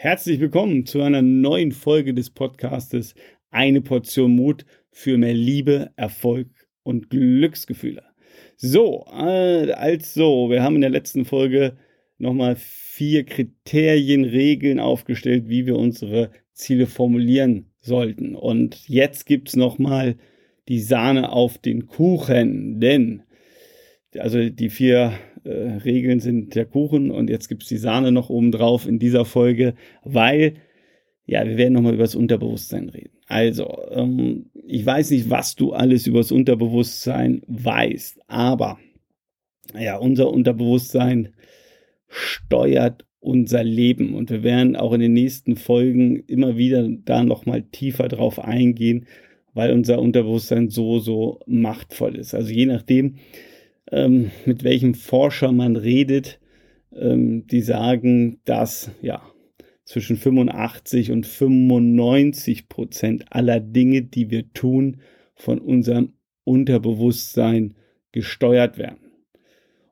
Herzlich willkommen zu einer neuen Folge des Podcastes Eine Portion Mut für mehr Liebe, Erfolg und Glücksgefühle. So, also, wir haben in der letzten Folge nochmal vier Kriterien, Regeln aufgestellt, wie wir unsere Ziele formulieren sollten. Und jetzt gibt's nochmal die Sahne auf den Kuchen, denn also die vier äh, Regeln sind der Kuchen und jetzt gibt's die Sahne noch oben drauf in dieser Folge, weil ja, wir werden nochmal über das Unterbewusstsein reden. Also, ähm, ich weiß nicht, was du alles über das Unterbewusstsein weißt, aber ja, unser Unterbewusstsein steuert unser Leben und wir werden auch in den nächsten Folgen immer wieder da nochmal tiefer drauf eingehen, weil unser Unterbewusstsein so, so machtvoll ist. Also je nachdem, ähm, mit welchem Forscher man redet, ähm, die sagen, dass ja zwischen 85 und 95 Prozent aller Dinge, die wir tun, von unserem Unterbewusstsein gesteuert werden.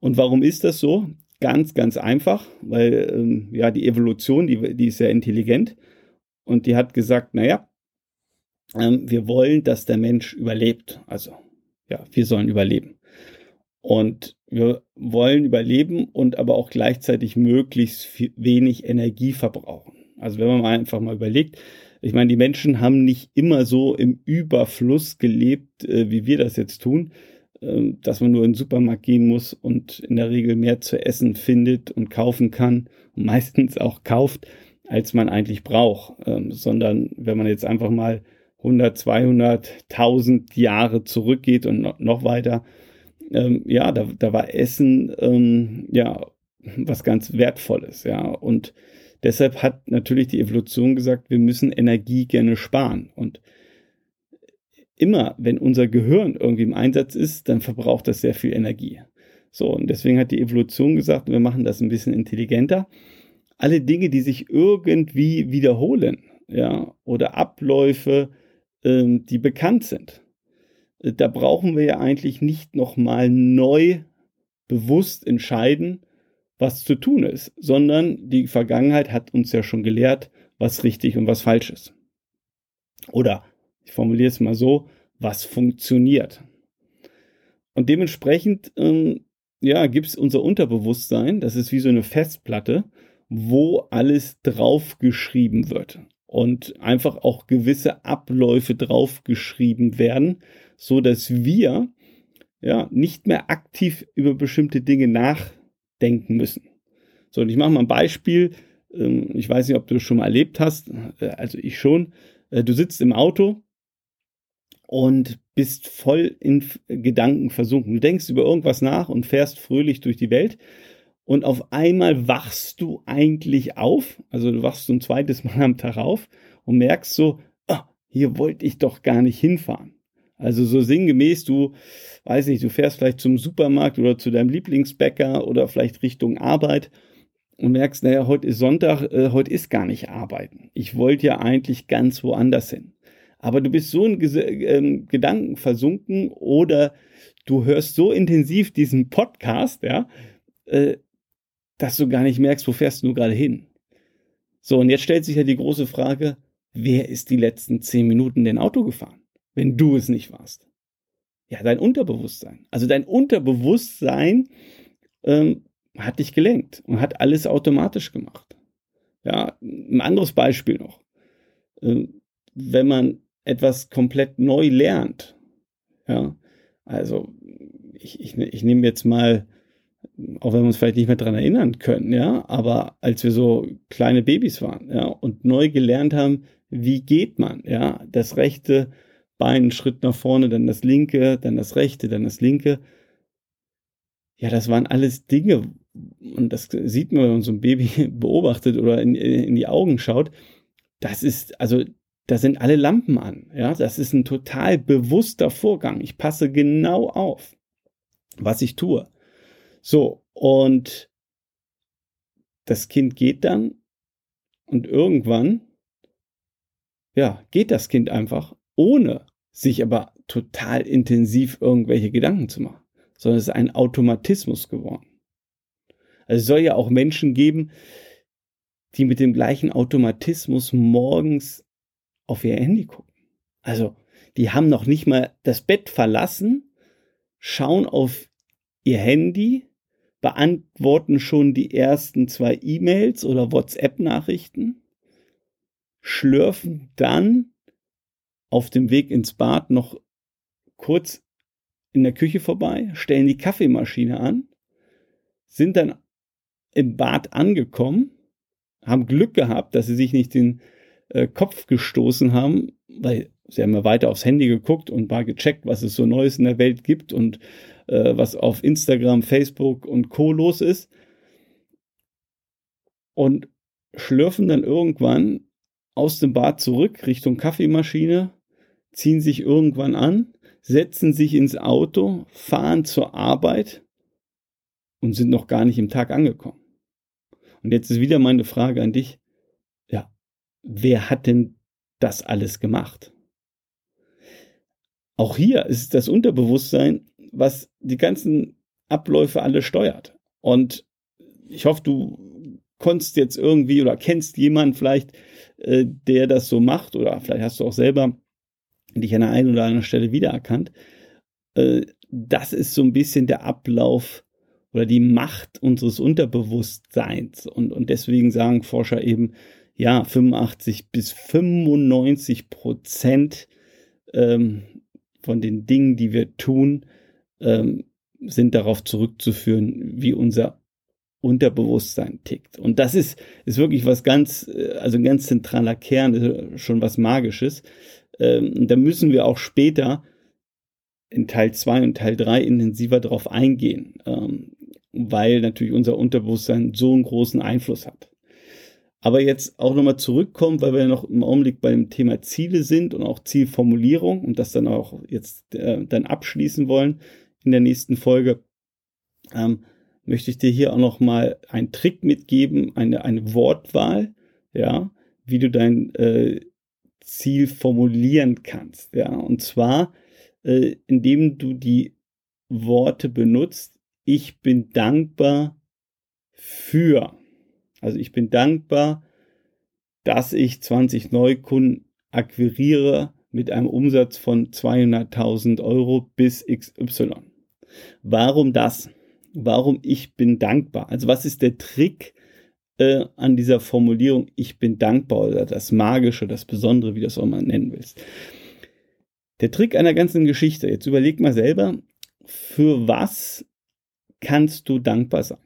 Und warum ist das so? Ganz, ganz einfach, weil ähm, ja die Evolution, die, die ist sehr intelligent und die hat gesagt, naja, ähm, wir wollen, dass der Mensch überlebt. Also ja, wir sollen überleben. Und wir wollen überleben und aber auch gleichzeitig möglichst wenig Energie verbrauchen. Also wenn man mal einfach mal überlegt, ich meine, die Menschen haben nicht immer so im Überfluss gelebt, äh, wie wir das jetzt tun, äh, dass man nur in den Supermarkt gehen muss und in der Regel mehr zu essen findet und kaufen kann und meistens auch kauft, als man eigentlich braucht, ähm, sondern wenn man jetzt einfach mal 100, 200, 1000 Jahre zurückgeht und noch weiter, ähm, ja, da, da war Essen ähm, ja was ganz Wertvolles, ja. Und deshalb hat natürlich die Evolution gesagt, wir müssen Energie gerne sparen. Und immer, wenn unser Gehirn irgendwie im Einsatz ist, dann verbraucht das sehr viel Energie. So, und deswegen hat die Evolution gesagt, wir machen das ein bisschen intelligenter. Alle Dinge, die sich irgendwie wiederholen, ja, oder Abläufe, ähm, die bekannt sind, da brauchen wir ja eigentlich nicht nochmal neu bewusst entscheiden, was zu tun ist, sondern die Vergangenheit hat uns ja schon gelehrt, was richtig und was falsch ist. Oder ich formuliere es mal so, was funktioniert. Und dementsprechend, ähm, ja, gibt es unser Unterbewusstsein, das ist wie so eine Festplatte, wo alles draufgeschrieben wird und einfach auch gewisse Abläufe draufgeschrieben werden, so dass wir ja nicht mehr aktiv über bestimmte Dinge nachdenken müssen. So, und ich mache mal ein Beispiel. Ähm, ich weiß nicht, ob du das schon mal erlebt hast. Äh, also ich schon. Äh, du sitzt im Auto und bist voll in Gedanken versunken. Du denkst über irgendwas nach und fährst fröhlich durch die Welt. Und auf einmal wachst du eigentlich auf. Also du wachst ein zweites Mal am Tag auf und merkst so, oh, hier wollte ich doch gar nicht hinfahren. Also so sinngemäß, du, weiß nicht, du fährst vielleicht zum Supermarkt oder zu deinem Lieblingsbäcker oder vielleicht Richtung Arbeit und merkst, naja, heute ist Sonntag, äh, heute ist gar nicht arbeiten. Ich wollte ja eigentlich ganz woanders hin. Aber du bist so in Ges äh, Gedanken versunken oder du hörst so intensiv diesen Podcast, ja, äh, dass du gar nicht merkst, wo fährst du gerade hin. So, und jetzt stellt sich ja die große Frage, wer ist die letzten zehn Minuten den Auto gefahren? wenn du es nicht warst? Ja, dein Unterbewusstsein. Also dein Unterbewusstsein ähm, hat dich gelenkt und hat alles automatisch gemacht. Ja, ein anderes Beispiel noch. Ähm, wenn man etwas komplett neu lernt, ja, also ich, ich, ich nehme jetzt mal, auch wenn wir uns vielleicht nicht mehr dran erinnern können, ja, aber als wir so kleine Babys waren, ja, und neu gelernt haben, wie geht man, ja, das rechte Bein einen Schritt nach vorne, dann das linke, dann das rechte, dann das linke. Ja, das waren alles Dinge, und das sieht man, wenn man so ein Baby beobachtet oder in, in die Augen schaut. Das ist, also, da sind alle Lampen an. Ja, das ist ein total bewusster Vorgang. Ich passe genau auf, was ich tue. So, und das Kind geht dann und irgendwann, ja, geht das Kind einfach ohne sich aber total intensiv irgendwelche Gedanken zu machen, sondern es ist ein Automatismus geworden. Also es soll ja auch Menschen geben, die mit dem gleichen Automatismus morgens auf ihr Handy gucken. Also, die haben noch nicht mal das Bett verlassen, schauen auf ihr Handy, beantworten schon die ersten zwei E-Mails oder WhatsApp-Nachrichten, schlürfen dann auf dem Weg ins Bad noch kurz in der Küche vorbei, stellen die Kaffeemaschine an, sind dann im Bad angekommen, haben Glück gehabt, dass sie sich nicht den äh, Kopf gestoßen haben, weil sie haben ja weiter aufs Handy geguckt und mal gecheckt, was es so Neues in der Welt gibt und äh, was auf Instagram, Facebook und Co. los ist. Und schlürfen dann irgendwann aus dem Bad zurück Richtung Kaffeemaschine, ziehen sich irgendwann an, setzen sich ins Auto, fahren zur Arbeit und sind noch gar nicht im Tag angekommen. Und jetzt ist wieder meine Frage an dich. Wer hat denn das alles gemacht? Auch hier ist das Unterbewusstsein, was die ganzen Abläufe alle steuert. Und ich hoffe, du konntest jetzt irgendwie oder kennst jemanden vielleicht, äh, der das so macht oder vielleicht hast du auch selber dich an der einen oder anderen Stelle wiedererkannt. Äh, das ist so ein bisschen der Ablauf oder die Macht unseres Unterbewusstseins. Und, und deswegen sagen Forscher eben, ja, 85 bis 95 Prozent ähm, von den Dingen, die wir tun, ähm, sind darauf zurückzuführen, wie unser Unterbewusstsein tickt. Und das ist, ist wirklich was ganz, äh, also ein ganz zentraler Kern, schon was Magisches. Ähm, da müssen wir auch später in Teil 2 und Teil 3 intensiver darauf eingehen, ähm, weil natürlich unser Unterbewusstsein so einen großen Einfluss hat. Aber jetzt auch nochmal zurückkommen, weil wir ja noch im Augenblick beim Thema Ziele sind und auch Zielformulierung und das dann auch jetzt äh, dann abschließen wollen in der nächsten Folge, ähm, möchte ich dir hier auch nochmal einen Trick mitgeben, eine, eine Wortwahl, ja, wie du dein äh, Ziel formulieren kannst. Ja, und zwar, äh, indem du die Worte benutzt, ich bin dankbar für. Also ich bin dankbar, dass ich 20 Neukunden akquiriere mit einem Umsatz von 200.000 Euro bis XY. Warum das? Warum ich bin dankbar? Also was ist der Trick, äh, an dieser Formulierung, ich bin dankbar oder das Magische, das Besondere, wie du das auch mal nennen willst. Der Trick einer ganzen Geschichte, jetzt überleg mal selber, für was kannst du dankbar sein?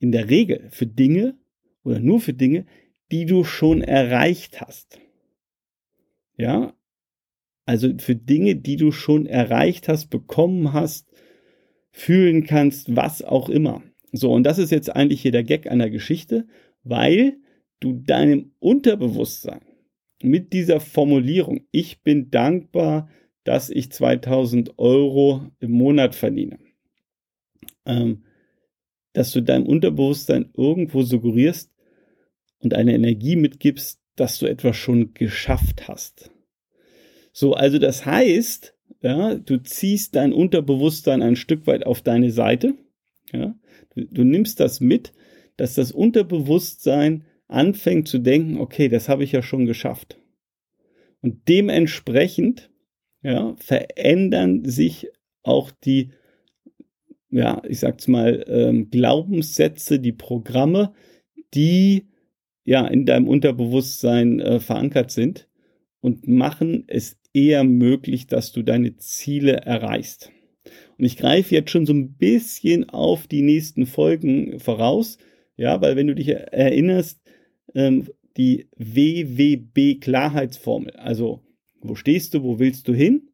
In der Regel für Dinge oder nur für Dinge, die du schon erreicht hast. Ja, also für Dinge, die du schon erreicht hast, bekommen hast, fühlen kannst, was auch immer. So, und das ist jetzt eigentlich hier der Gag einer Geschichte, weil du deinem Unterbewusstsein mit dieser Formulierung, ich bin dankbar, dass ich 2000 Euro im Monat verdiene, ähm, dass du deinem Unterbewusstsein irgendwo suggerierst und eine Energie mitgibst, dass du etwas schon geschafft hast. So, also das heißt, ja, du ziehst dein Unterbewusstsein ein Stück weit auf deine Seite, ja, Du, du nimmst das mit, dass das Unterbewusstsein anfängt zu denken, okay, das habe ich ja schon geschafft. Und dementsprechend ja, verändern sich auch die, ja, ich sag's mal, ähm, Glaubenssätze, die Programme, die ja in deinem Unterbewusstsein äh, verankert sind und machen es eher möglich, dass du deine Ziele erreichst. Und ich greife jetzt schon so ein bisschen auf die nächsten Folgen voraus, ja, weil wenn du dich erinnerst, ähm, die WWB-Klarheitsformel, also wo stehst du, wo willst du hin?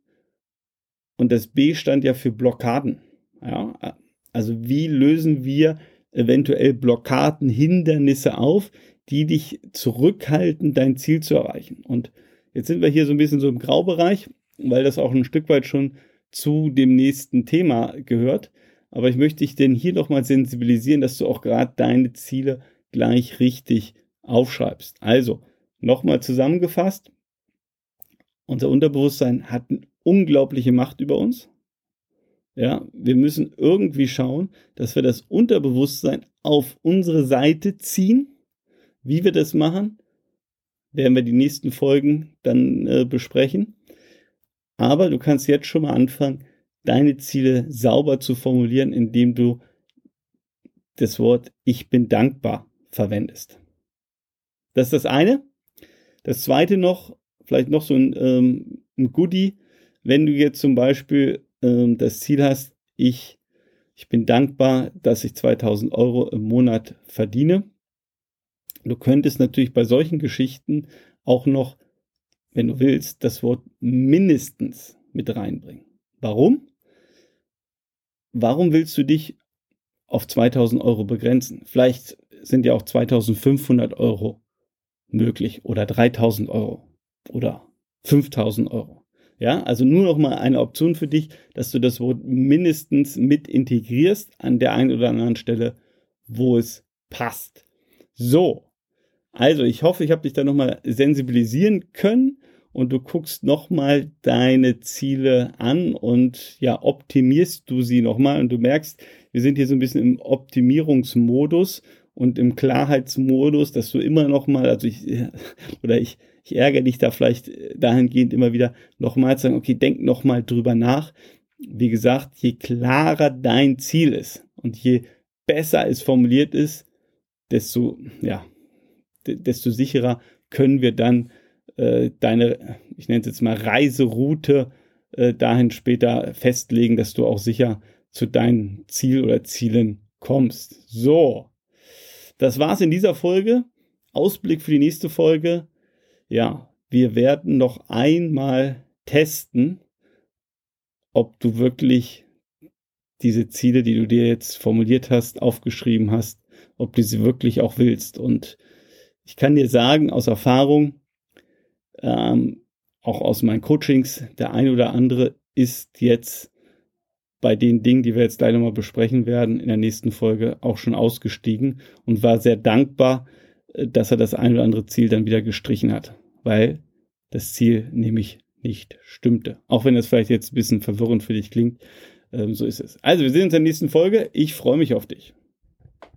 Und das B stand ja für Blockaden. Ja, also wie lösen wir eventuell Blockaden, Hindernisse auf, die dich zurückhalten, dein Ziel zu erreichen. Und jetzt sind wir hier so ein bisschen so im Graubereich, weil das auch ein Stück weit schon zu dem nächsten Thema gehört. Aber ich möchte dich denn hier nochmal sensibilisieren, dass du auch gerade deine Ziele gleich richtig aufschreibst. Also, nochmal zusammengefasst. Unser Unterbewusstsein hat eine unglaubliche Macht über uns. Ja, wir müssen irgendwie schauen, dass wir das Unterbewusstsein auf unsere Seite ziehen. Wie wir das machen, werden wir die nächsten Folgen dann äh, besprechen. Aber du kannst jetzt schon mal anfangen, deine Ziele sauber zu formulieren, indem du das Wort Ich bin dankbar verwendest. Das ist das eine. Das zweite noch, vielleicht noch so ein, ähm, ein Goodie, wenn du jetzt zum Beispiel ähm, das Ziel hast, ich, ich bin dankbar, dass ich 2000 Euro im Monat verdiene. Du könntest natürlich bei solchen Geschichten auch noch, wenn du willst, das Wort mindestens mit reinbringen. Warum? Warum willst du dich auf 2000 Euro begrenzen? Vielleicht sind ja auch 2500 Euro möglich oder 3000 Euro oder 5000 Euro. Ja, also nur noch mal eine Option für dich, dass du das Wort mindestens mit integrierst an der einen oder anderen Stelle, wo es passt. So. Also, ich hoffe, ich habe dich da noch mal sensibilisieren können und du guckst noch mal deine Ziele an und ja, optimierst du sie noch mal und du merkst, wir sind hier so ein bisschen im Optimierungsmodus und im Klarheitsmodus, dass du immer noch mal, also ich oder ich ich ärgere dich da vielleicht dahingehend immer wieder nochmal zu sagen, okay, denk nochmal drüber nach. Wie gesagt, je klarer dein Ziel ist und je besser es formuliert ist, desto, ja, desto sicherer können wir dann äh, deine, ich nenne es jetzt mal Reiseroute äh, dahin später festlegen, dass du auch sicher zu deinem Ziel oder Zielen kommst. So, das war's in dieser Folge. Ausblick für die nächste Folge ja, wir werden noch einmal testen, ob du wirklich diese Ziele, die du dir jetzt formuliert hast, aufgeschrieben hast, ob du sie wirklich auch willst. Und ich kann dir sagen, aus Erfahrung, ähm, auch aus meinen Coachings, der eine oder andere ist jetzt bei den Dingen, die wir jetzt gleich nochmal besprechen werden, in der nächsten Folge auch schon ausgestiegen und war sehr dankbar, dass er das ein oder andere Ziel dann wieder gestrichen hat, weil das Ziel nämlich nicht stimmte. Auch wenn das vielleicht jetzt ein bisschen verwirrend für dich klingt, ähm, so ist es. Also, wir sehen uns in der nächsten Folge. Ich freue mich auf dich.